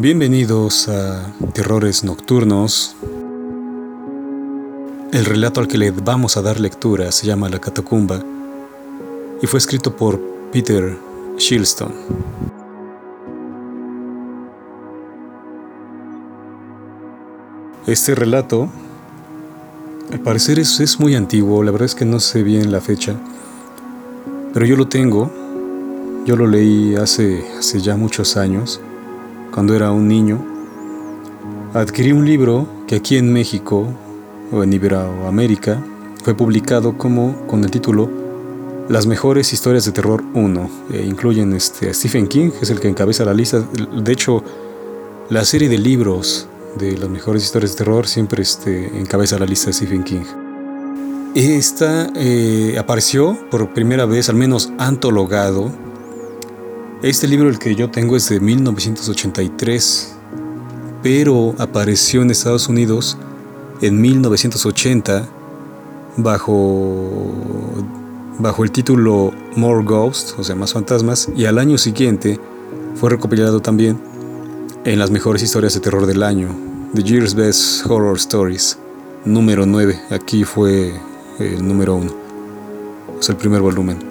Bienvenidos a Terrores Nocturnos. El relato al que le vamos a dar lectura se llama La Catacumba y fue escrito por Peter Shilston. Este relato, al parecer, es, es muy antiguo, la verdad es que no sé bien la fecha, pero yo lo tengo, yo lo leí hace, hace ya muchos años cuando era un niño, adquirí un libro que aquí en México o en Iberoamérica fue publicado como con el título Las mejores historias de terror 1. E incluyen este, a Stephen King, que es el que encabeza la lista. De hecho, la serie de libros de las mejores historias de terror siempre este, encabeza la lista de Stephen King. Esta eh, apareció por primera vez, al menos antologado, este libro, el que yo tengo, es de 1983, pero apareció en Estados Unidos en 1980 bajo, bajo el título More Ghosts, o sea, más fantasmas, y al año siguiente fue recopilado también en las mejores historias de terror del año, The Year's Best Horror Stories, número 9. Aquí fue el número 1, es el primer volumen.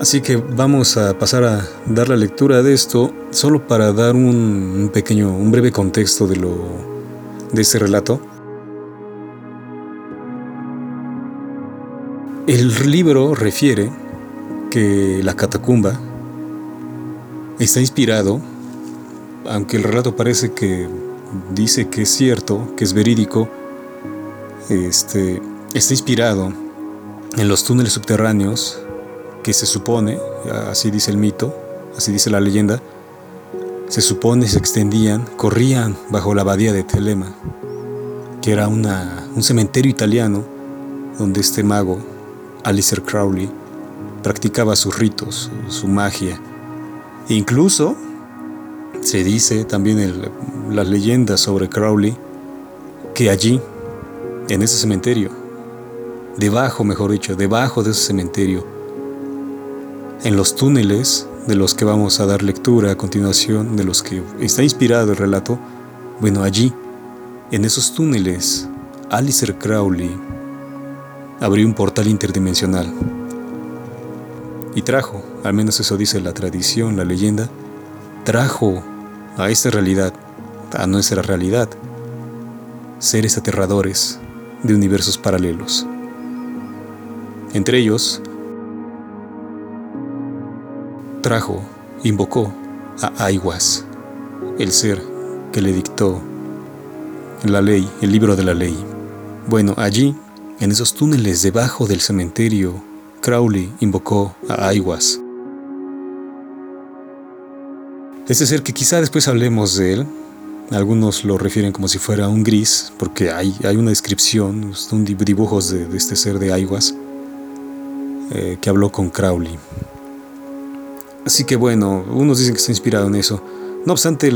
Así que vamos a pasar a dar la lectura de esto solo para dar un pequeño, un breve contexto de lo de este relato. El libro refiere que la catacumba está inspirado, aunque el relato parece que dice que es cierto, que es verídico, este, está inspirado en los túneles subterráneos que se supone, así dice el mito, así dice la leyenda, se supone se extendían, corrían bajo la abadía de Telema, que era una, un cementerio italiano donde este mago, Alistair Crowley, practicaba sus ritos, su, magia. E incluso se dice también en las leyendas sobre Crowley que allí, en ese cementerio, debajo, mejor dicho, debajo de ese cementerio, en los túneles de los que vamos a dar lectura a continuación, de los que está inspirado el relato, bueno, allí, en esos túneles, Alistair Crowley abrió un portal interdimensional y trajo, al menos eso dice la tradición, la leyenda, trajo a esta realidad, a nuestra realidad, seres aterradores de universos paralelos. Entre ellos, trajo, invocó a Aiwas, el ser que le dictó la ley, el libro de la ley. Bueno, allí, en esos túneles debajo del cementerio, Crowley invocó a Aiwas. Ese ser que quizá después hablemos de él, algunos lo refieren como si fuera un gris, porque hay, hay una descripción, un dibujos de, este ser de Aiwas, eh, que habló con Crowley. Así que bueno, unos dicen que está inspirado en eso. No obstante,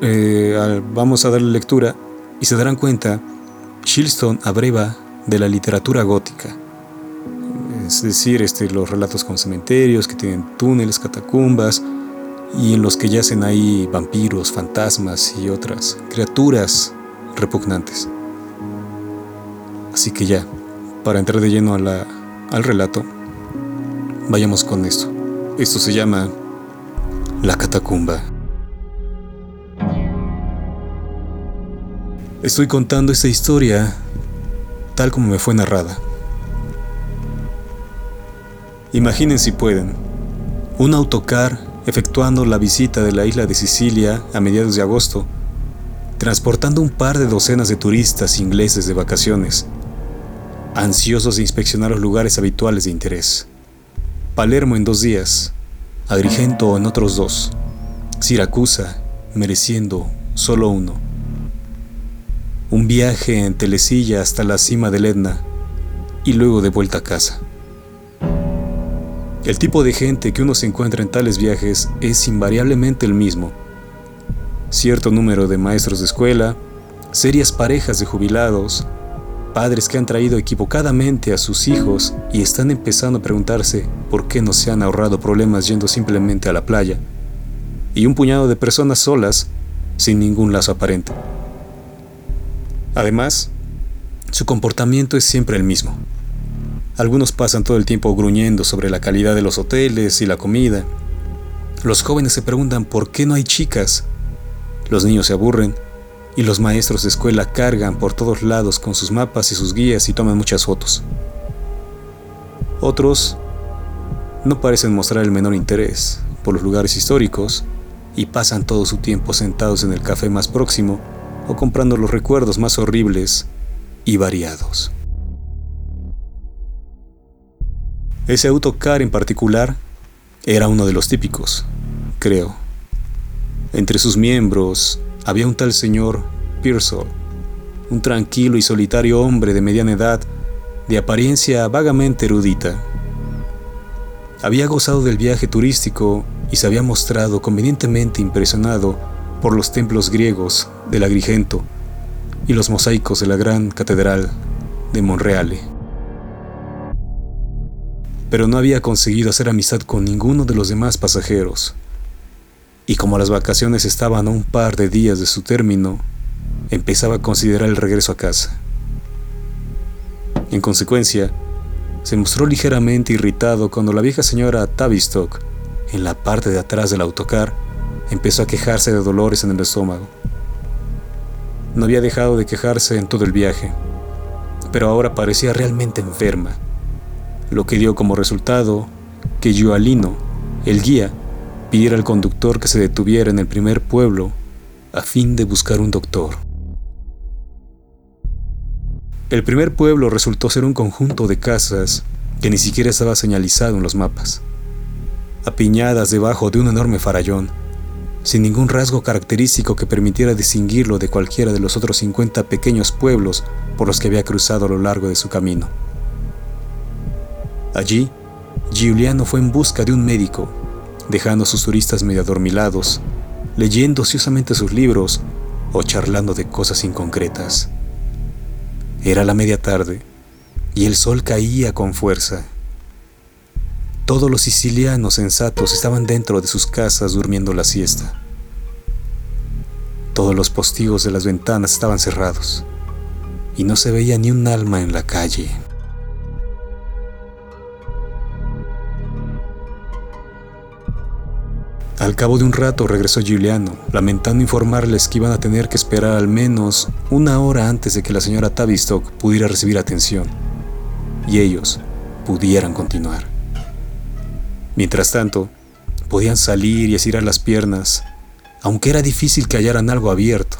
eh, vamos a darle lectura y se darán cuenta, Shilston abreva de la literatura gótica. Es decir, este, los relatos con cementerios que tienen túneles, catacumbas y en los que yacen ahí vampiros, fantasmas y otras criaturas repugnantes. Así que ya, para entrar de lleno al relato, vayamos con esto. Esto se llama La Catacumba. Estoy contando esta historia tal como me fue narrada. Imaginen si pueden, un autocar efectuando la visita de la isla de Sicilia a mediados de agosto, transportando un par de docenas de turistas ingleses de vacaciones, ansiosos de inspeccionar los lugares habituales de interés. Palermo en dos días, Agrigento en otros dos, Siracusa mereciendo solo uno. Un viaje en telesilla hasta la cima del Etna y luego de vuelta a casa. El tipo de gente que uno se encuentra en tales viajes es invariablemente el mismo. Cierto número de maestros de escuela, serias parejas de jubilados, Padres que han traído equivocadamente a sus hijos y están empezando a preguntarse por qué no se han ahorrado problemas yendo simplemente a la playa. Y un puñado de personas solas sin ningún lazo aparente. Además, su comportamiento es siempre el mismo. Algunos pasan todo el tiempo gruñendo sobre la calidad de los hoteles y la comida. Los jóvenes se preguntan por qué no hay chicas. Los niños se aburren y los maestros de escuela cargan por todos lados con sus mapas y sus guías y toman muchas fotos. Otros no parecen mostrar el menor interés por los lugares históricos y pasan todo su tiempo sentados en el café más próximo o comprando los recuerdos más horribles y variados. Ese autocar en particular era uno de los típicos, creo. Entre sus miembros había un tal señor Pearsall, un tranquilo y solitario hombre de mediana edad, de apariencia vagamente erudita. Había gozado del viaje turístico y se había mostrado convenientemente impresionado por los templos griegos del Agrigento y los mosaicos de la gran catedral de Monreale. Pero no había conseguido hacer amistad con ninguno de los demás pasajeros, y como las vacaciones estaban a un par de días de su término, empezaba a considerar el regreso a casa. En consecuencia, se mostró ligeramente irritado cuando la vieja señora Tavistock, en la parte de atrás del autocar, empezó a quejarse de dolores en el estómago. No había dejado de quejarse en todo el viaje, pero ahora parecía realmente enferma, lo que dio como resultado que Joalino, el guía, pidiera al conductor que se detuviera en el primer pueblo a fin de buscar un doctor. El primer pueblo resultó ser un conjunto de casas que ni siquiera estaba señalizado en los mapas, apiñadas debajo de un enorme farallón, sin ningún rasgo característico que permitiera distinguirlo de cualquiera de los otros 50 pequeños pueblos por los que había cruzado a lo largo de su camino. Allí, Giuliano fue en busca de un médico dejando a sus turistas medio adormilados, leyendo ociosamente sus libros o charlando de cosas inconcretas. Era la media tarde y el sol caía con fuerza. Todos los sicilianos sensatos estaban dentro de sus casas durmiendo la siesta. Todos los postigos de las ventanas estaban cerrados y no se veía ni un alma en la calle. Al cabo de un rato regresó Giuliano, lamentando informarles que iban a tener que esperar al menos una hora antes de que la señora Tavistock pudiera recibir atención y ellos pudieran continuar. Mientras tanto, podían salir y estirar las piernas, aunque era difícil que hallaran algo abierto.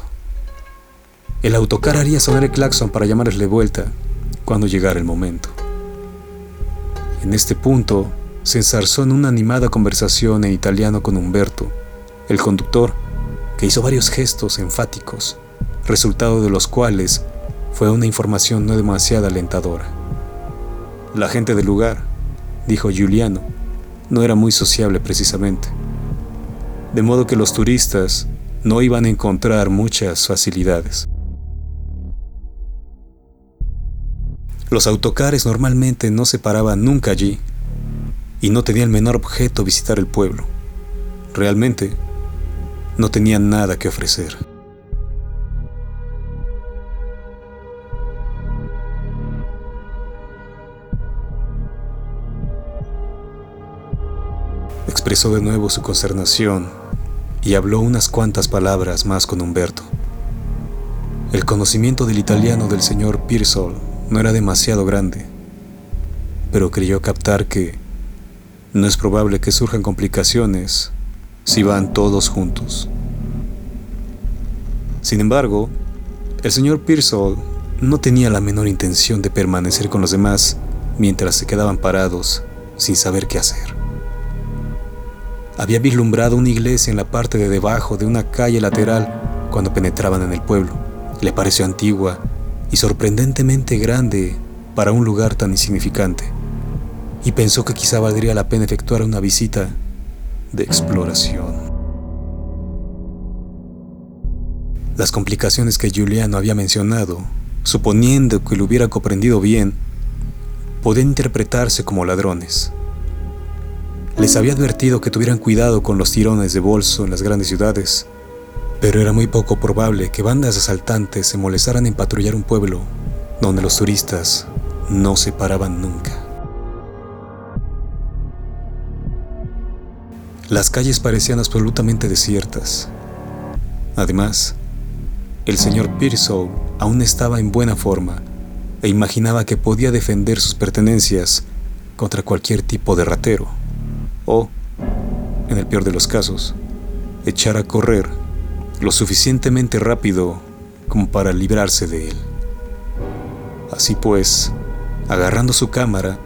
El autocar haría sonar el claxon para llamarles de vuelta cuando llegara el momento. En este punto, se ensarzó en una animada conversación en italiano con Humberto, el conductor, que hizo varios gestos enfáticos, resultado de los cuales fue una información no demasiado alentadora. La gente del lugar, dijo Giuliano, no era muy sociable precisamente, de modo que los turistas no iban a encontrar muchas facilidades. Los autocares normalmente no se paraban nunca allí, y no tenía el menor objeto visitar el pueblo. Realmente, no tenía nada que ofrecer. Expresó de nuevo su consternación y habló unas cuantas palabras más con Humberto. El conocimiento del italiano del señor Pearsall no era demasiado grande, pero creyó captar que no es probable que surjan complicaciones si van todos juntos. Sin embargo, el señor Pearsall no tenía la menor intención de permanecer con los demás mientras se quedaban parados sin saber qué hacer. Había vislumbrado una iglesia en la parte de debajo de una calle lateral cuando penetraban en el pueblo. Le pareció antigua y sorprendentemente grande para un lugar tan insignificante y pensó que quizá valdría la pena efectuar una visita de exploración. Las complicaciones que Juliano había mencionado, suponiendo que lo hubiera comprendido bien, podían interpretarse como ladrones. Les había advertido que tuvieran cuidado con los tirones de bolso en las grandes ciudades, Pero era muy poco probable que bandas asaltantes se molestaran en patrullar un pueblo donde los turistas no se paraban nunca. Las calles parecían absolutamente desiertas. Además, el señor Pearson aún estaba en buena forma e imaginaba que podía defender sus pertenencias contra cualquier tipo de ratero o, en el peor de los casos, echar a correr lo suficientemente rápido como para librarse de él. Así pues, agarrando su cámara,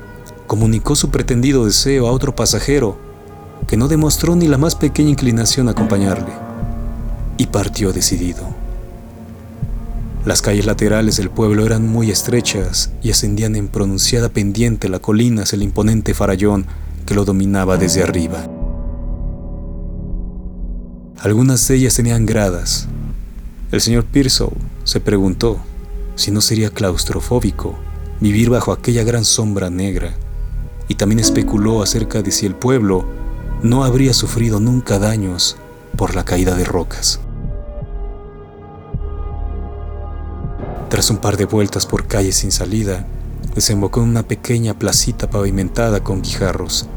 comunicó su pretendido deseo a otro pasajero que no demostró ni la más pequeña inclinación a acompañarle, y partió decidido. Las calles laterales del pueblo eran muy estrechas y ascendían en pronunciada pendiente la colina hacia el imponente farallón que lo dominaba desde arriba. Algunas de ellas tenían gradas. El señor Pearson se preguntó si no sería claustrofóbico vivir bajo aquella gran sombra negra, y también especuló acerca de si el pueblo no habría sufrido nunca daños por la caída de rocas. Tras un par de vueltas por calles sin salida, desembocó en una pequeña placita pavimentada con guijarros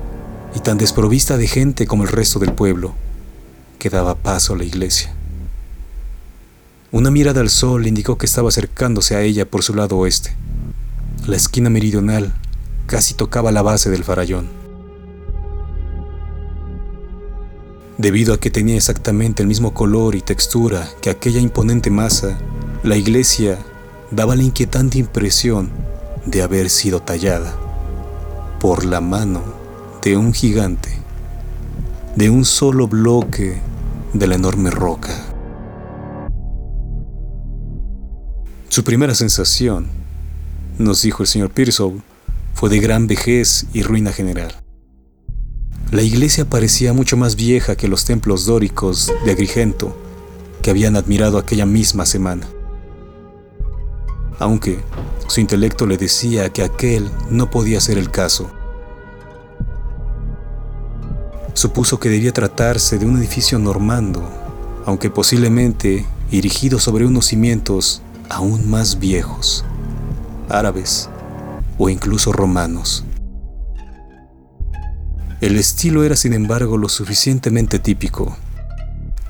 y tan desprovista de gente como el resto del pueblo que daba paso a la iglesia. Una mirada al sol indicó que estaba acercándose a ella por su lado oeste. La esquina meridional casi tocaba la base del farallón. Debido a que tenía exactamente el mismo color y textura que aquella imponente masa, la iglesia daba la inquietante impresión de haber sido tallada por la mano de un gigante, de un solo bloque de la enorme roca. Su primera sensación, nos dijo el señor Pearson, fue de gran vejez y ruina general. La iglesia parecía mucho más vieja que los templos dóricos de Agrigento que habían admirado aquella misma semana. Aunque su intelecto le decía que aquel no podía ser el caso. Supuso que debía tratarse de un edificio normando, aunque posiblemente erigido sobre unos cimientos aún más viejos, árabes o incluso romanos. El estilo era sin embargo lo suficientemente típico,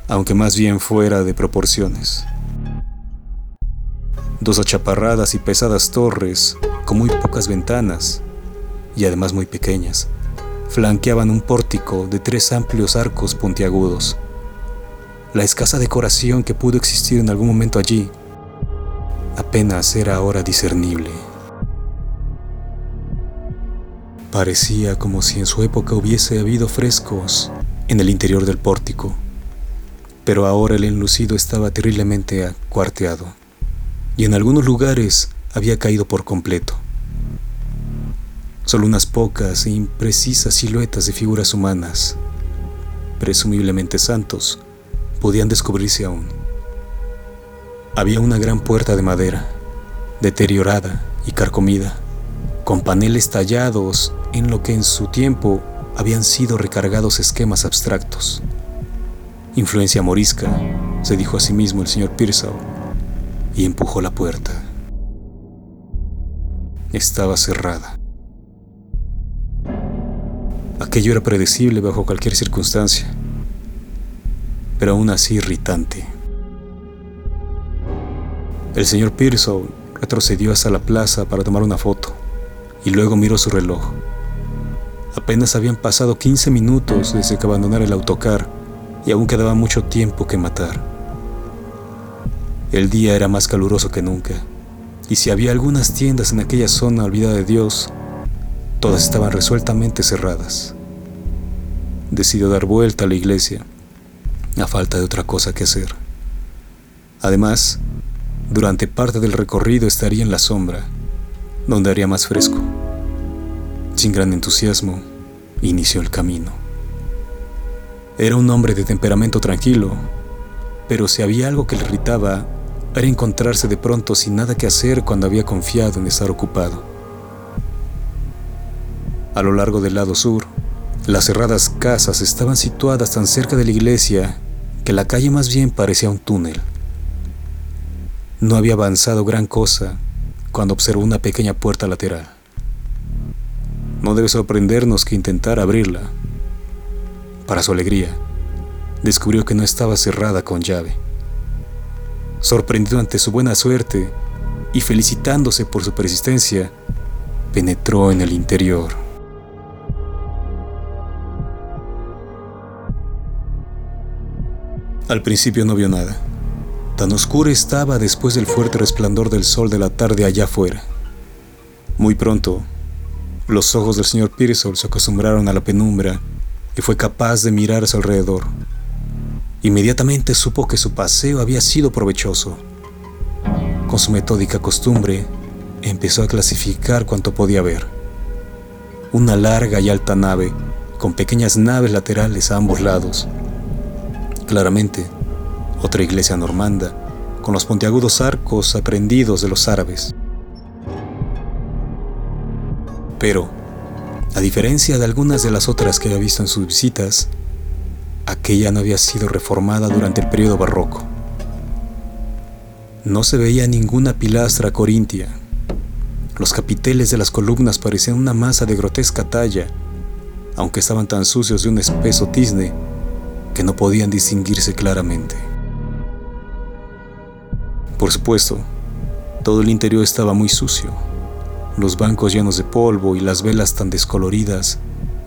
aunque más bien fuera de proporciones. Dos achaparradas y pesadas torres con muy pocas ventanas y además muy pequeñas flanqueaban un pórtico de tres amplios arcos puntiagudos. La escasa decoración que pudo existir en algún momento allí apenas era ahora discernible. Parecía como si en su época hubiese habido frescos en el interior del pórtico, pero ahora el enlucido estaba terriblemente acuarteado y en algunos lugares había caído por completo. Solo unas pocas e imprecisas siluetas de figuras humanas, presumiblemente santos, podían descubrirse aún. Había una gran puerta de madera, deteriorada y carcomida, con paneles tallados en lo que en su tiempo habían sido recargados esquemas abstractos. Influencia morisca, se dijo a sí mismo el señor Pearsall, y empujó la puerta. Estaba cerrada. Aquello era predecible bajo cualquier circunstancia, pero aún así irritante. El señor Pearson retrocedió hasta la plaza para tomar una foto y luego miró su reloj. Apenas habían pasado 15 minutos desde que abandonara el autocar y aún quedaba mucho tiempo que matar. El día era más caluroso que nunca, y si había algunas tiendas en aquella zona olvidada de Dios, Todas estaban resueltamente cerradas. Decidió dar vuelta a la iglesia, a falta de otra cosa que hacer. Además, durante parte del recorrido estaría en la sombra, donde haría más fresco. Sin gran entusiasmo, inició el camino. Era un hombre de temperamento tranquilo, pero si había algo que le irritaba, era encontrarse de pronto sin nada que hacer cuando había confiado en estar ocupado. A lo largo del lado sur, las cerradas casas estaban situadas tan cerca de la iglesia que la calle más bien parecía un túnel. No había avanzado gran cosa cuando observó una pequeña puerta lateral. No debe sorprendernos que intentara abrirla. Para su alegría, descubrió que no estaba cerrada con llave. Sorprendido ante su buena suerte y felicitándose por su persistencia, penetró en el interior. Al principio no vio nada. Tan oscura estaba después del fuerte resplandor del sol de la tarde allá afuera. Muy pronto, los ojos del señor Pearsall se acostumbraron a la penumbra y fue capaz de mirar a su alrededor. Inmediatamente supo que su paseo había sido provechoso. Con su metódica costumbre, empezó a clasificar cuanto podía ver. Una larga y alta nave, con pequeñas naves laterales a ambos lados. Claramente, otra iglesia normanda, con los pontiagudos arcos aprendidos de los árabes. Pero, a diferencia de algunas de las otras que había visto en sus visitas, aquella no había sido reformada durante el periodo barroco. No se veía ninguna pilastra corintia. Los capiteles de las columnas parecían una masa de grotesca talla, aunque estaban tan sucios de un espeso tizne que no podían distinguirse claramente. Por supuesto, todo el interior estaba muy sucio los bancos llenos de polvo y las velas tan descoloridas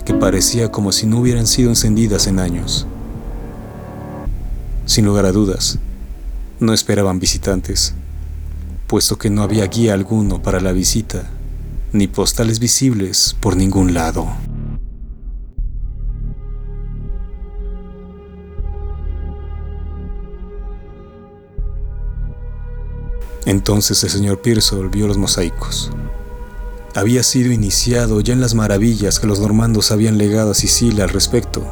que parecía como si no hubieran sido encendidas en años. Sin lugar a dudas, no esperaban visitantes, puesto que no había guía alguno para la visita, ni postales visibles por ningún lado. Entonces el señor Pearsall vio los mosaicos había sido iniciado ya en las maravillas que los normandos habían legado a Sicilia al respecto,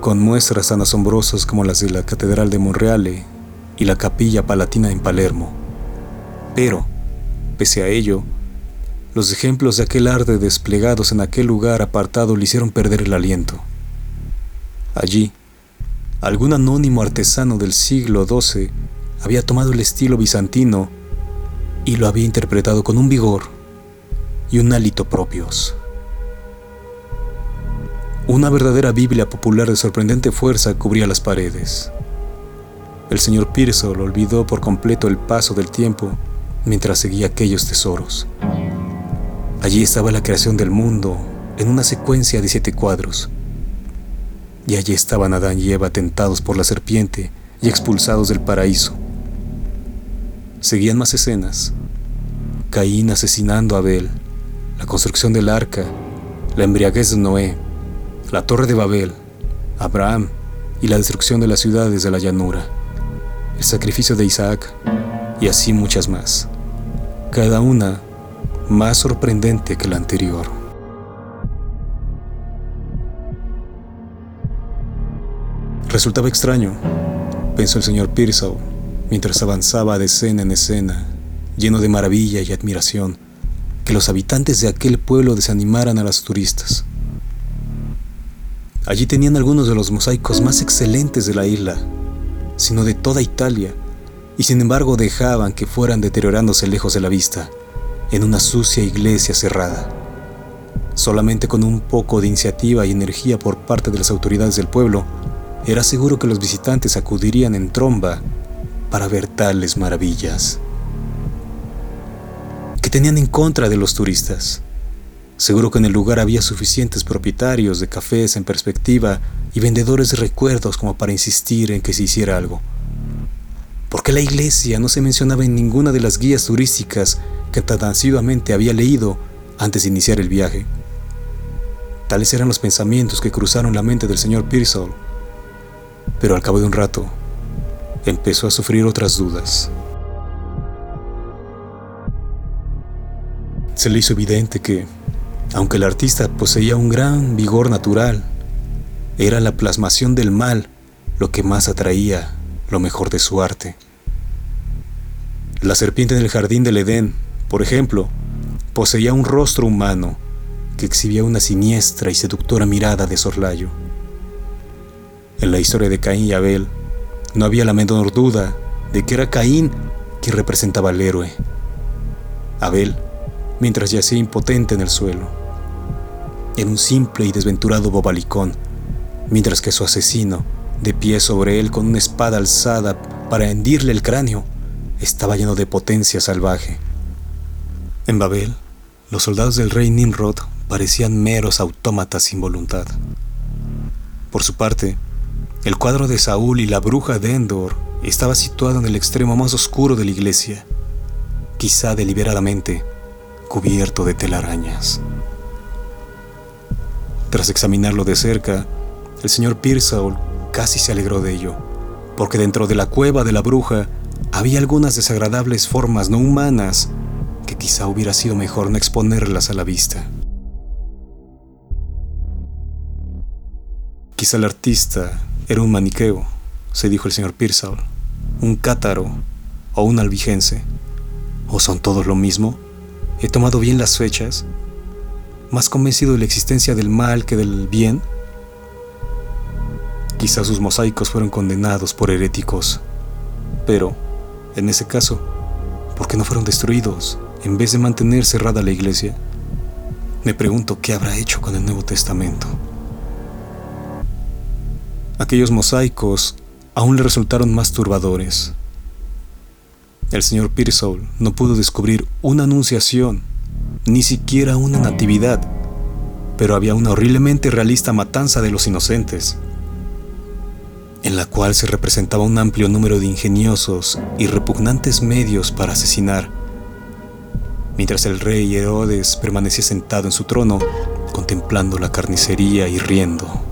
con muestras tan asombrosas como las de la Catedral de Monreale y la Capilla Palatina en Palermo. Pero, pese a ello, los ejemplos de aquel arte desplegados en aquel lugar apartado le hicieron perder el aliento. Allí, algún anónimo artesano del siglo XII había tomado el estilo bizantino y lo había interpretado con un vigor y un hálito propios. Una verdadera Biblia popular de sorprendente fuerza cubría las paredes. El señor Pearsall olvidó por completo el paso del tiempo mientras seguía aquellos tesoros. Allí estaba la creación del mundo en una secuencia de siete cuadros. Y allí estaban Adán y Eva tentados por la serpiente y expulsados del paraíso. Seguían más escenas. Caín asesinando a Abel, la construcción del arca, la embriaguez de Noé, la torre de Babel, Abraham y la destrucción de las ciudades de la llanura, el sacrificio de Isaac y así muchas más, cada una más sorprendente que la anterior. Resultaba extraño, pensó el señor Pearsall, mientras avanzaba de escena en escena, lleno de maravilla y admiración que los habitantes de aquel pueblo desanimaran a los turistas. Allí tenían algunos de los mosaicos más excelentes de la isla, sino de toda Italia, y sin embargo dejaban que fueran deteriorándose lejos de la vista, en una sucia iglesia cerrada. Solamente con un poco de iniciativa y energía por parte de las autoridades del pueblo, era seguro que los visitantes acudirían en tromba para ver tales maravillas tenían en contra de los turistas. Seguro que en el lugar había suficientes propietarios de cafés en perspectiva y vendedores de recuerdos como para insistir en que se hiciera algo. ¿Por qué la iglesia no se mencionaba en ninguna de las guías turísticas que tan asiduamente había leído antes de iniciar el viaje? Tales eran los pensamientos que cruzaron la mente del señor Pearsall, pero al cabo de un rato empezó a sufrir otras dudas. Se le hizo evidente que, aunque el artista poseía un gran vigor natural, era la plasmación del mal lo que más atraía lo mejor de su arte. La serpiente en el jardín del Edén, por ejemplo, poseía un rostro humano que exhibía una siniestra y seductora mirada de sorlayo. En la historia de Caín y Abel, no había la menor duda de que era Caín quien representaba al héroe. Abel, mientras yacía impotente en el suelo, era un simple y desventurado bobalicón, mientras que su asesino, de pie sobre él con una espada alzada para hendirle el cráneo, estaba lleno de potencia salvaje. En Babel, los soldados del rey Nimrod parecían meros autómatas sin voluntad. Por su parte, el cuadro de Saúl y la bruja de Endor estaba situado en el extremo más oscuro de la iglesia, quizá deliberadamente cubierto de telarañas. Tras examinarlo de cerca, el señor Pearsall casi se alegró de ello, porque dentro de la cueva de la bruja había algunas desagradables formas no humanas que quizá hubiera sido mejor no exponerlas a la vista. Quizá el artista era un maniqueo, se dijo el señor Pearsall, un cátaro o un albigense. ¿O son todos lo mismo? ¿He tomado bien las fechas? ¿Más convencido de la existencia del mal que del bien? Quizá sus mosaicos fueron condenados por heréticos, pero, en ese caso, ¿por qué no fueron destruidos en vez de mantener cerrada la iglesia? Me pregunto qué habrá hecho con el Nuevo Testamento. Aquellos mosaicos aún le resultaron más turbadores. El señor Pearsall no pudo descubrir una anunciación, ni siquiera una natividad, pero había una horriblemente realista matanza de los inocentes, en la cual se representaba un amplio número de ingeniosos y repugnantes medios para asesinar, mientras el rey Herodes permanecía sentado en su trono, contemplando la carnicería y riendo.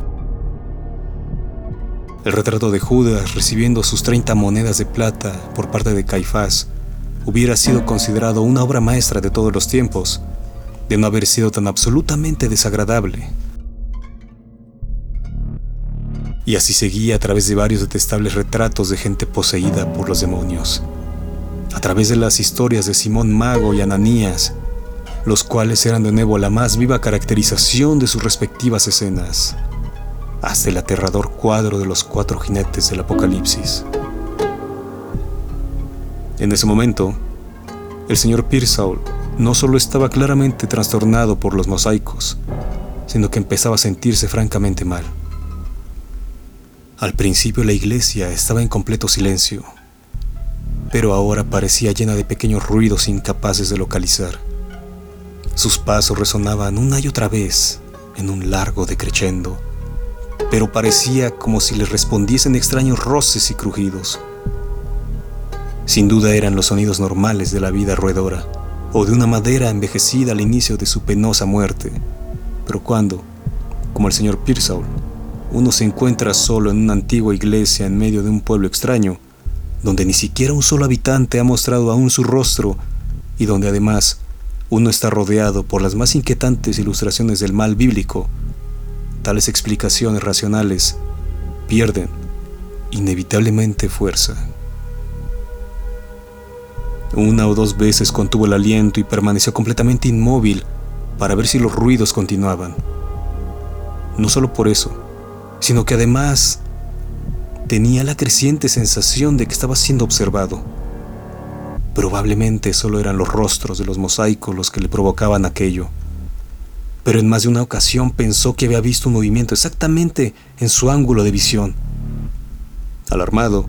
El retrato de Judas recibiendo sus 30 monedas de plata por parte de Caifás hubiera sido considerado una obra maestra de todos los tiempos, de no haber sido tan absolutamente desagradable. Y así seguía a través de varios detestables retratos de gente poseída por los demonios, a través de las historias de Simón Mago y Ananías, los cuales eran de nuevo la más viva caracterización de sus respectivas escenas hasta el aterrador cuadro de los cuatro jinetes del Apocalipsis. En ese momento, el señor Pearsall no solo estaba claramente trastornado por los mosaicos, sino que empezaba a sentirse francamente mal. Al principio la iglesia estaba en completo silencio, pero ahora parecía llena de pequeños ruidos incapaces de localizar. Sus pasos resonaban una y otra vez en un largo decrechendo pero parecía como si le respondiesen extraños roces y crujidos. Sin duda eran los sonidos normales de la vida roedora, o de una madera envejecida al inicio de su penosa muerte. Pero cuando, como el señor Pearsall, uno se encuentra solo en una antigua iglesia en medio de un pueblo extraño, donde ni siquiera un solo habitante ha mostrado aún su rostro y donde además uno está rodeado por las más inquietantes ilustraciones del mal bíblico, tales explicaciones racionales pierden inevitablemente fuerza. Una o dos veces contuvo el aliento y permaneció completamente inmóvil para ver si los ruidos continuaban. No solo por eso, sino que además tenía la creciente sensación de que estaba siendo observado. Probablemente solo eran los rostros de los mosaicos los que le provocaban aquello pero en más de una ocasión pensó que había visto un movimiento exactamente en su ángulo de visión. Alarmado,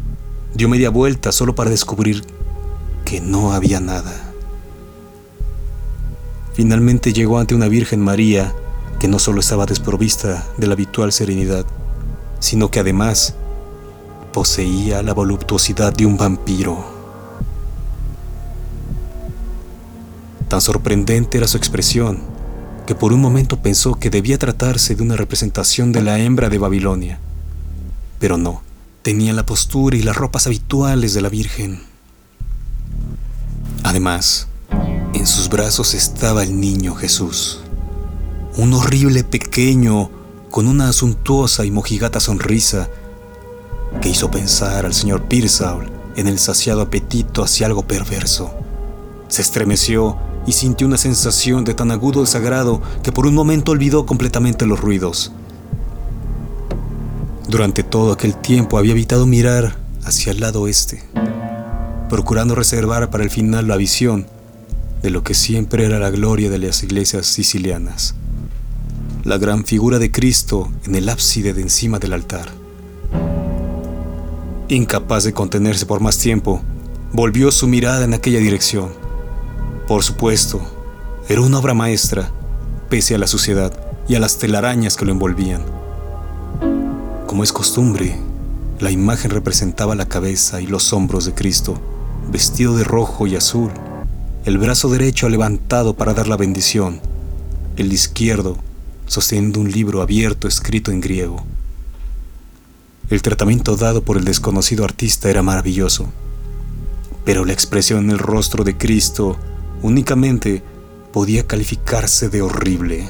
dio media vuelta solo para descubrir que no había nada. Finalmente llegó ante una Virgen María que no solo estaba desprovista de la habitual serenidad, sino que además poseía la voluptuosidad de un vampiro. Tan sorprendente era su expresión que por un momento pensó que debía tratarse de una representación de la hembra de Babilonia. Pero no, tenía la postura y las ropas habituales de la Virgen. Además, en sus brazos estaba el niño Jesús, un horrible pequeño con una asuntuosa y mojigata sonrisa que hizo pensar al señor Pearsall en el saciado apetito hacia algo perverso. Se estremeció y sintió una sensación de tan agudo desagrado que por un momento olvidó completamente los ruidos. Durante todo aquel tiempo había evitado mirar hacia el lado oeste, procurando reservar para el final la visión de lo que siempre era la gloria de las iglesias sicilianas, la gran figura de Cristo en el ábside de encima del altar. Incapaz de contenerse por más tiempo, volvió su mirada en aquella dirección. Por supuesto, era una obra maestra, pese a la suciedad y a las telarañas que lo envolvían. Como es costumbre, la imagen representaba la cabeza y los hombros de Cristo, vestido de rojo y azul, el brazo derecho levantado para dar la bendición, el izquierdo sosteniendo un libro abierto escrito en griego. El tratamiento dado por el desconocido artista era maravilloso, pero la expresión en el rostro de Cristo únicamente podía calificarse de horrible.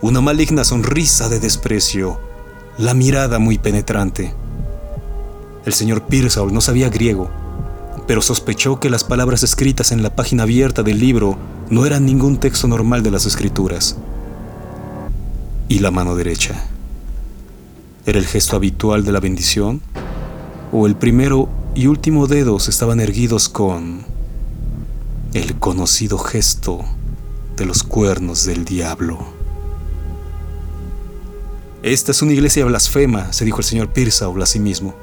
Una maligna sonrisa de desprecio la mirada muy penetrante. El señor Pearsall no sabía griego, pero sospechó que las palabras escritas en la página abierta del libro no eran ningún texto normal de las escrituras. ¿Y la mano derecha? ¿Era el gesto habitual de la bendición? ¿O el primero y último dedos estaban erguidos con el conocido gesto de los cuernos del diablo? Esta es una iglesia blasfema, se dijo el señor Pearsall a sí mismo.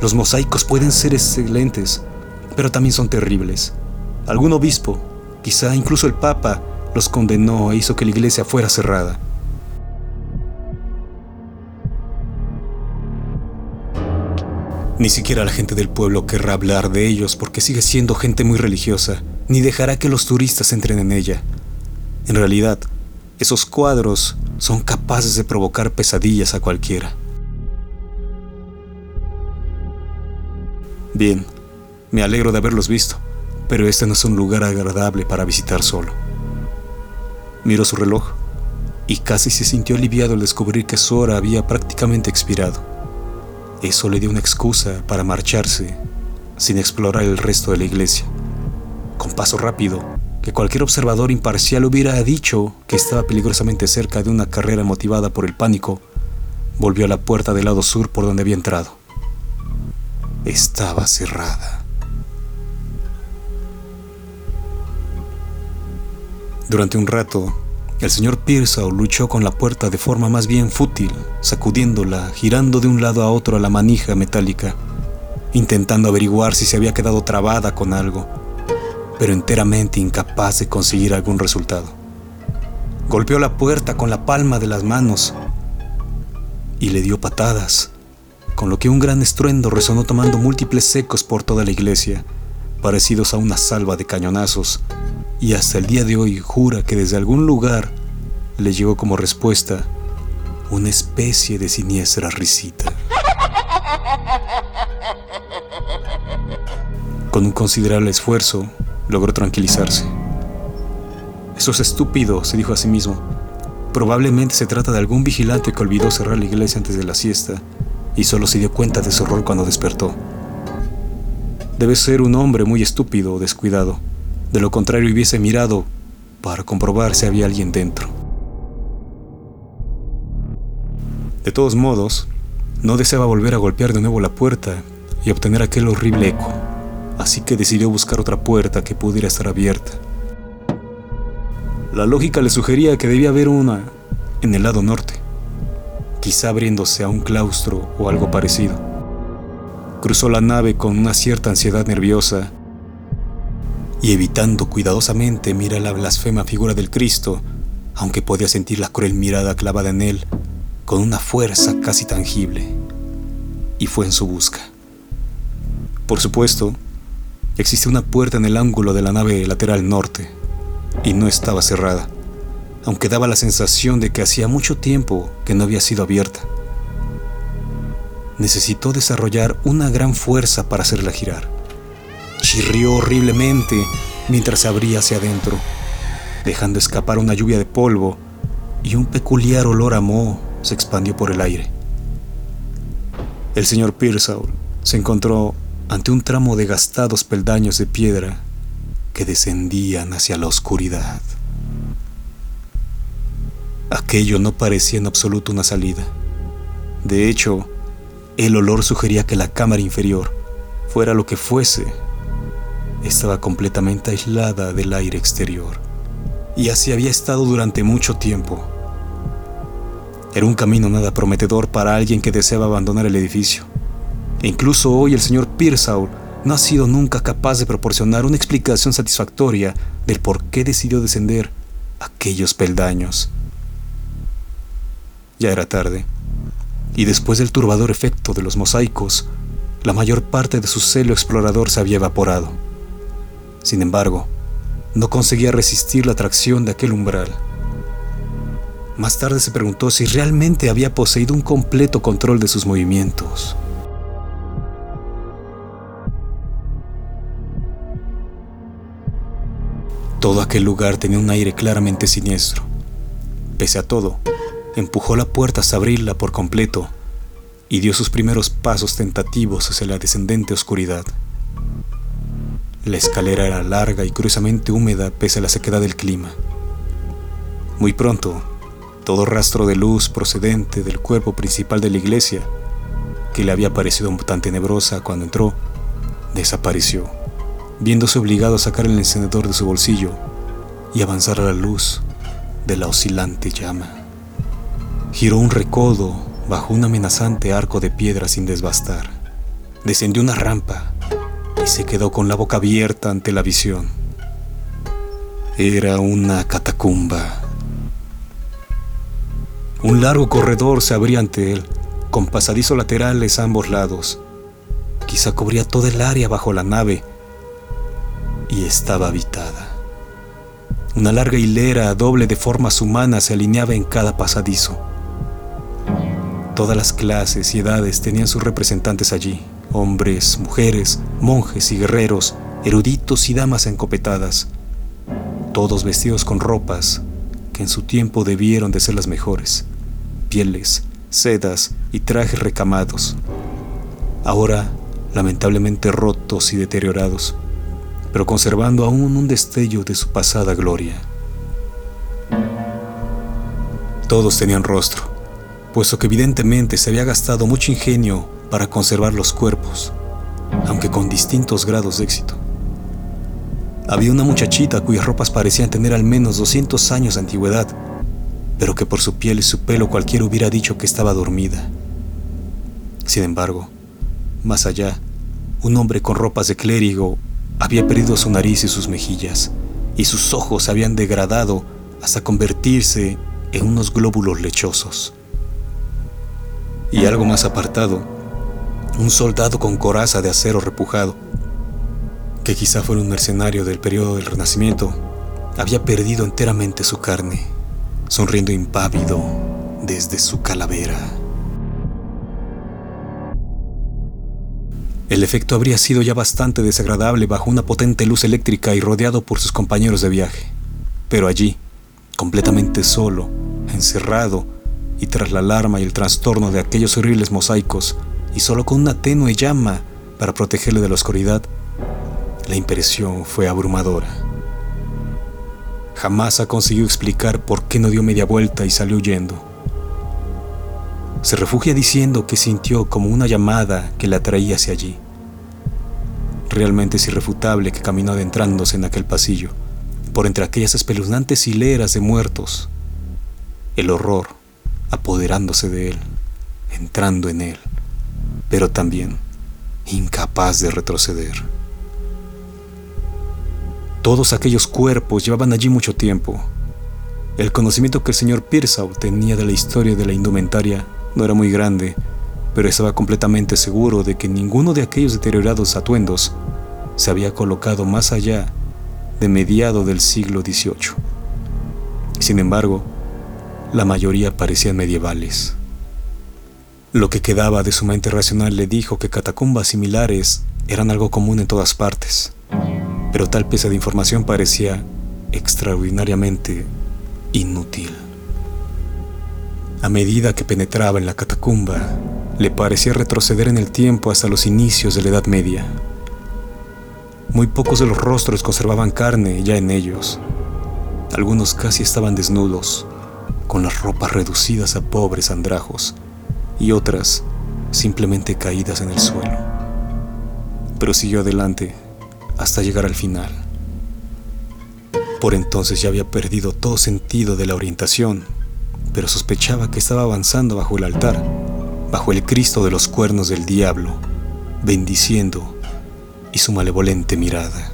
Los mosaicos pueden ser excelentes, pero también son terribles. Algún obispo, quizá incluso el Papa, los condenó e hizo que la iglesia fuera cerrada. Ni siquiera la gente del pueblo querrá hablar de ellos porque sigue siendo gente muy religiosa, ni dejará que los turistas entren en ella. En realidad, esos cuadros son capaces de provocar pesadillas a cualquiera. Bien, me alegro de haberlos visto, pero este no es un lugar agradable para visitar solo. Miró su reloj y casi se sintió aliviado al descubrir que su hora había prácticamente expirado. Eso le dio una excusa para marcharse sin explorar el resto de la iglesia. Con paso rápido, que cualquier observador imparcial hubiera dicho que estaba peligrosamente cerca de una carrera motivada por el pánico, volvió a la puerta del lado sur por donde había entrado. Estaba cerrada. Durante un rato, el señor Pearsall luchó con la puerta de forma más bien fútil, sacudiéndola, girando de un lado a otro a la manija metálica, intentando averiguar si se había quedado trabada con algo pero enteramente incapaz de conseguir algún resultado. Golpeó la puerta con la palma de las manos y le dio patadas, con lo que un gran estruendo resonó tomando múltiples ecos por toda la iglesia, parecidos a una salva de cañonazos, y hasta el día de hoy jura que desde algún lugar le llegó como respuesta una especie de siniestra risita. Con un considerable esfuerzo, logró tranquilizarse. Eso es estúpido, se dijo a sí mismo. Probablemente se trata de algún vigilante que olvidó cerrar la iglesia antes de la siesta y solo se dio cuenta de su error cuando despertó. Debe ser un hombre muy estúpido o descuidado. De lo contrario hubiese mirado para comprobar si había alguien dentro. De todos modos, no deseaba volver a golpear de nuevo la puerta y obtener aquel horrible eco así que decidió buscar otra puerta que pudiera estar abierta. La lógica le sugería que debía haber una en el lado norte, quizá abriéndose a un claustro o algo parecido. Cruzó la nave con una cierta ansiedad nerviosa y evitando cuidadosamente mirar la blasfema figura del Cristo, aunque podía sentir la cruel mirada clavada en él con una fuerza casi tangible, y fue en su busca. Por supuesto, Existe una puerta en el ángulo de la nave lateral norte, y no estaba cerrada, aunque daba la sensación de que hacía mucho tiempo que no había sido abierta. Necesitó desarrollar una gran fuerza para hacerla girar. Chirrió horriblemente mientras se abría hacia adentro, dejando escapar una lluvia de polvo y un peculiar olor a moho se expandió por el aire. El señor Pearsall se encontró ante un tramo de gastados peldaños de piedra que descendían hacia la oscuridad. Aquello no parecía en absoluto una salida. De hecho, El olor sugería que la cámara inferior, fuera lo que fuese, estaba completamente aislada del aire exterior. Y así había estado durante mucho tiempo. Era un camino nada prometedor para alguien que deseaba abandonar el edificio. Incluso hoy el señor Pearsall no ha sido nunca capaz de proporcionar una explicación satisfactoria del por qué decidió descender aquellos peldaños. Ya era tarde, y después del turbador efecto de los mosaicos, la mayor parte de su celo explorador se había evaporado. Sin embargo, no conseguía resistir la atracción de aquel umbral. Más tarde se preguntó si realmente había poseído un completo control de sus movimientos. Todo aquel lugar tenía un aire claramente siniestro. Pese a todo, empujó la puerta hasta abrirla por completo y dio sus primeros pasos tentativos hacia la descendente oscuridad. La escalera era larga y curiosamente húmeda pese a la sequedad del clima. Muy pronto, todo rastro de luz procedente del cuerpo principal de la iglesia, que le había parecido tan tenebrosa cuando entró, desapareció viéndose obligado a sacar el encendedor de su bolsillo y avanzar a la luz de la oscilante llama. Giró un recodo bajo un amenazante arco de piedra sin desbastar. Descendió una rampa y se quedó con la boca abierta ante la visión. Era una catacumba. Un largo corredor se abría ante él, con pasadizos laterales a ambos lados. Quizá cubría toda el área bajo la nave y estaba habitada. Una larga hilera doble de formas humanas se alineaba en cada pasadizo. Todas las clases y edades tenían sus representantes allí, hombres, mujeres, monjes y guerreros, eruditos y damas encopetadas, todos vestidos con ropas que en su tiempo debieron de ser las mejores, pieles, sedas y trajes recamados, ahora lamentablemente rotos y deteriorados pero conservando aún un destello de su pasada gloria. Todos tenían rostro, puesto que evidentemente se había gastado mucho ingenio para conservar los cuerpos, aunque con distintos grados de éxito. Había una muchachita cuyas ropas parecían tener al menos 200 años de antigüedad, pero que por su piel y su pelo cualquiera hubiera dicho que estaba dormida. Sin embargo, más allá, un hombre con ropas de clérigo había perdido su nariz y sus mejillas, y sus ojos se habían degradado hasta convertirse en unos glóbulos lechosos. Y algo más apartado, un soldado con coraza de acero repujado, que quizá fuera un mercenario del periodo del Renacimiento, había perdido enteramente su carne, sonriendo impávido desde su calavera. El efecto habría sido ya bastante desagradable bajo una potente luz eléctrica y rodeado por sus compañeros de viaje. Pero allí, completamente solo, encerrado, y tras la alarma y el trastorno de aquellos horribles mosaicos, y solo con una tenue llama para protegerle de la oscuridad, la impresión fue abrumadora. Jamás ha conseguido explicar por qué no dio media vuelta y salió huyendo. Se refugia diciendo que sintió como una llamada que la atraía hacia allí. Realmente es irrefutable que caminó adentrándose en aquel pasillo, por entre aquellas espeluznantes hileras de muertos. El horror apoderándose de él, entrando en él, pero también incapaz de retroceder. Todos aquellos cuerpos llevaban allí mucho tiempo. El conocimiento que el señor Pearsall tenía de la historia de la indumentaria no era muy grande, pero estaba completamente seguro de que ninguno de aquellos deteriorados atuendos se había colocado más allá de mediado del siglo XVIII. Sin embargo, la mayoría parecían medievales. Lo que quedaba de su mente racional le dijo que catacumbas similares eran algo común en todas partes, pero tal pieza de información parecía extraordinariamente inútil. A medida que penetraba en la catacumba, le parecía retroceder en el tiempo hasta los inicios de la Edad Media. Muy pocos de los rostros conservaban carne ya en ellos. Algunos casi estaban desnudos, con las ropas reducidas a pobres andrajos, y otras simplemente caídas en el suelo. Pero siguió adelante hasta llegar al final. Por entonces ya había perdido todo sentido de la orientación, pero sospechaba que estaba avanzando bajo el altar, bajo el Cristo de los cuernos del diablo, bendiciendo y su malevolente mirada.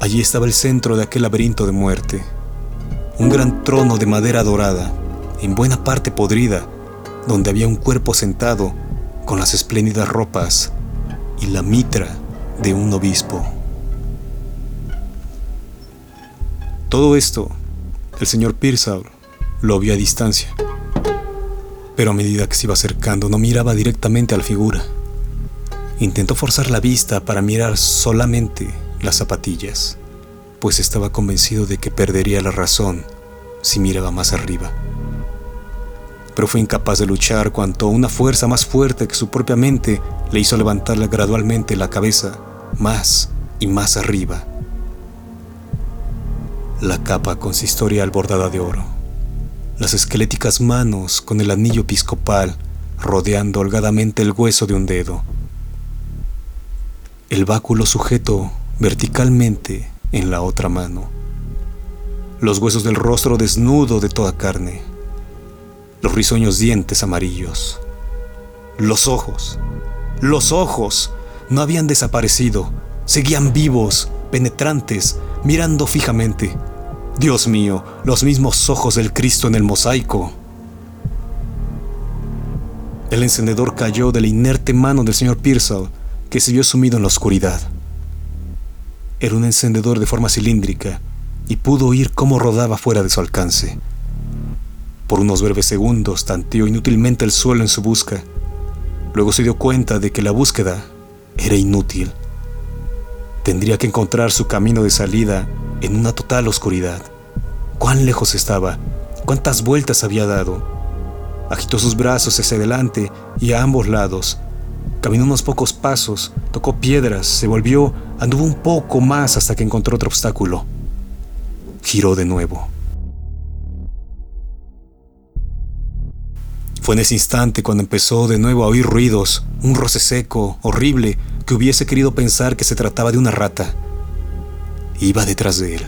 Allí estaba el centro de aquel laberinto de muerte, un gran trono de madera dorada, en buena parte podrida, donde había un cuerpo sentado con las espléndidas ropas y la mitra de un obispo. Todo esto, el señor Pearsall lo vio a distancia, pero a medida que se iba acercando no miraba directamente a la figura. Intentó forzar la vista para mirar solamente las zapatillas, pues estaba convencido de que perdería la razón si miraba más arriba. Pero fue incapaz de luchar cuanto una fuerza más fuerte que su propia mente le hizo levantarle gradualmente la cabeza más y más arriba. La capa consistorial bordada de oro, las esqueléticas manos con el anillo episcopal rodeando holgadamente el hueso de un dedo, el báculo sujeto verticalmente en la otra mano, los huesos del rostro desnudo de toda carne, los risueños dientes amarillos, los ojos, los ojos no habían desaparecido, seguían vivos, penetrantes, mirando fijamente. Dios mío, los mismos ojos del Cristo en el mosaico. El encendedor cayó de la inerte mano del señor Pearsall que se vio sumido en la oscuridad. Era un encendedor de forma cilíndrica y pudo oír cómo rodaba fuera de su alcance. Por unos breves segundos tanteó inútilmente el suelo en su busca. Luego se dio cuenta de que la búsqueda era inútil. Tendría que encontrar su camino de salida en una total oscuridad. ¿Cuán lejos estaba? ¿Cuántas vueltas había dado? Agitó sus brazos hacia adelante y a ambos lados, Caminó unos pocos pasos, tocó piedras, se volvió, anduvo un poco más hasta que encontró otro obstáculo. Giró de nuevo. Fue en ese instante cuando empezó de nuevo a oír ruidos, un roce seco, horrible, que hubiese querido pensar que se trataba de una rata. Iba detrás de él.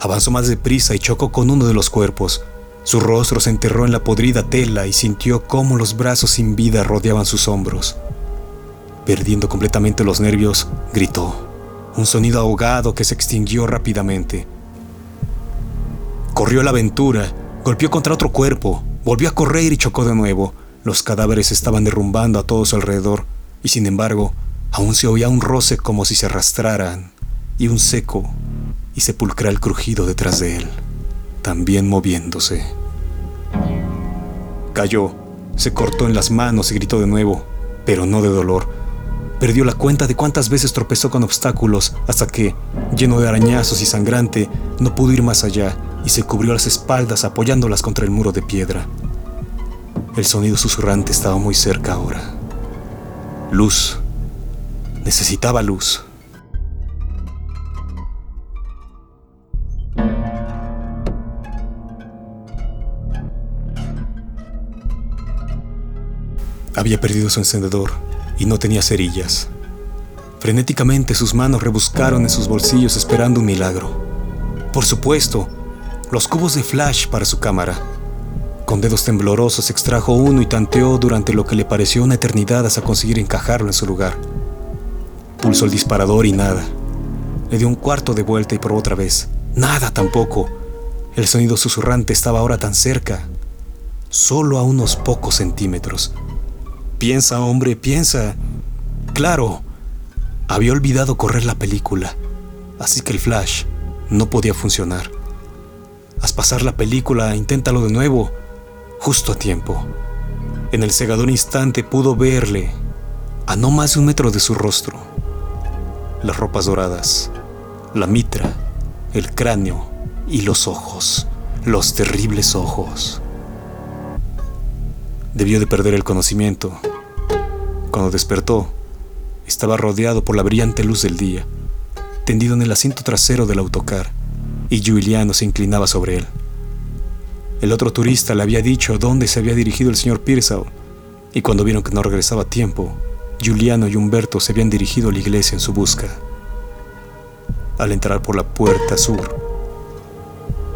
Avanzó más deprisa y chocó con uno de los cuerpos. Su rostro se enterró en la podrida tela y sintió cómo los brazos sin vida rodeaban sus hombros. Perdiendo completamente los nervios, gritó, un sonido ahogado que se extinguió rápidamente. Corrió la aventura, golpeó contra otro cuerpo, volvió a correr y chocó de nuevo. Los cadáveres estaban derrumbando a todo su alrededor, y sin embargo, aún se oía un roce como si se arrastraran, y un seco y sepulcral crujido detrás de él, también moviéndose. Cayó, se cortó en las manos y gritó de nuevo, pero no de dolor, Perdió la cuenta de cuántas veces tropezó con obstáculos hasta que, lleno de arañazos y sangrante, no pudo ir más allá y se cubrió las espaldas apoyándolas contra el muro de piedra. El sonido susurrante estaba muy cerca ahora. Luz. Necesitaba luz. Había perdido su encendedor y no tenía cerillas. Frenéticamente sus manos rebuscaron en sus bolsillos esperando un milagro. Por supuesto, los cubos de flash para su cámara. Con dedos temblorosos extrajo uno y tanteó durante lo que le pareció una eternidad hasta conseguir encajarlo en su lugar. Pulsó el disparador y nada. Le dio un cuarto de vuelta y probó otra vez. Nada tampoco. El sonido susurrante estaba ahora tan cerca, solo a unos pocos centímetros. Piensa, hombre, piensa. Claro, había olvidado correr la película, así que el flash no podía funcionar. Haz pasar la película, inténtalo de nuevo, justo a tiempo. En el cegador instante pudo verle, a no más de un metro de su rostro, las ropas doradas, la mitra, el cráneo y los ojos, los terribles ojos. Debió de perder el conocimiento. Cuando despertó, estaba rodeado por la brillante luz del día, tendido en el asiento trasero del autocar, y Giuliano se inclinaba sobre él. El otro turista le había dicho dónde se había dirigido el señor Pearsall, y cuando vieron que no regresaba a tiempo, Giuliano y Humberto se habían dirigido a la iglesia en su busca. Al entrar por la puerta sur,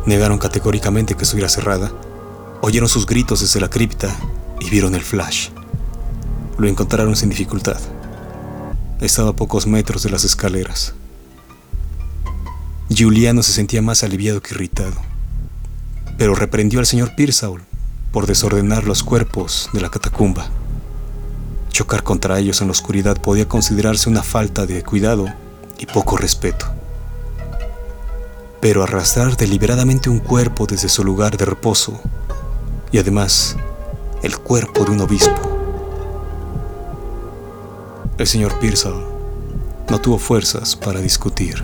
negaron categóricamente que estuviera cerrada, oyeron sus gritos desde la cripta y vieron el flash. Lo encontraron sin dificultad. Estaba a pocos metros de las escaleras. Giuliano se sentía más aliviado que irritado, pero reprendió al señor Pearsall por desordenar los cuerpos de la catacumba. Chocar contra ellos en la oscuridad podía considerarse una falta de cuidado y poco respeto. Pero arrastrar deliberadamente un cuerpo desde su lugar de reposo, y además el cuerpo de un obispo. El señor Pearsall no tuvo fuerzas para discutir.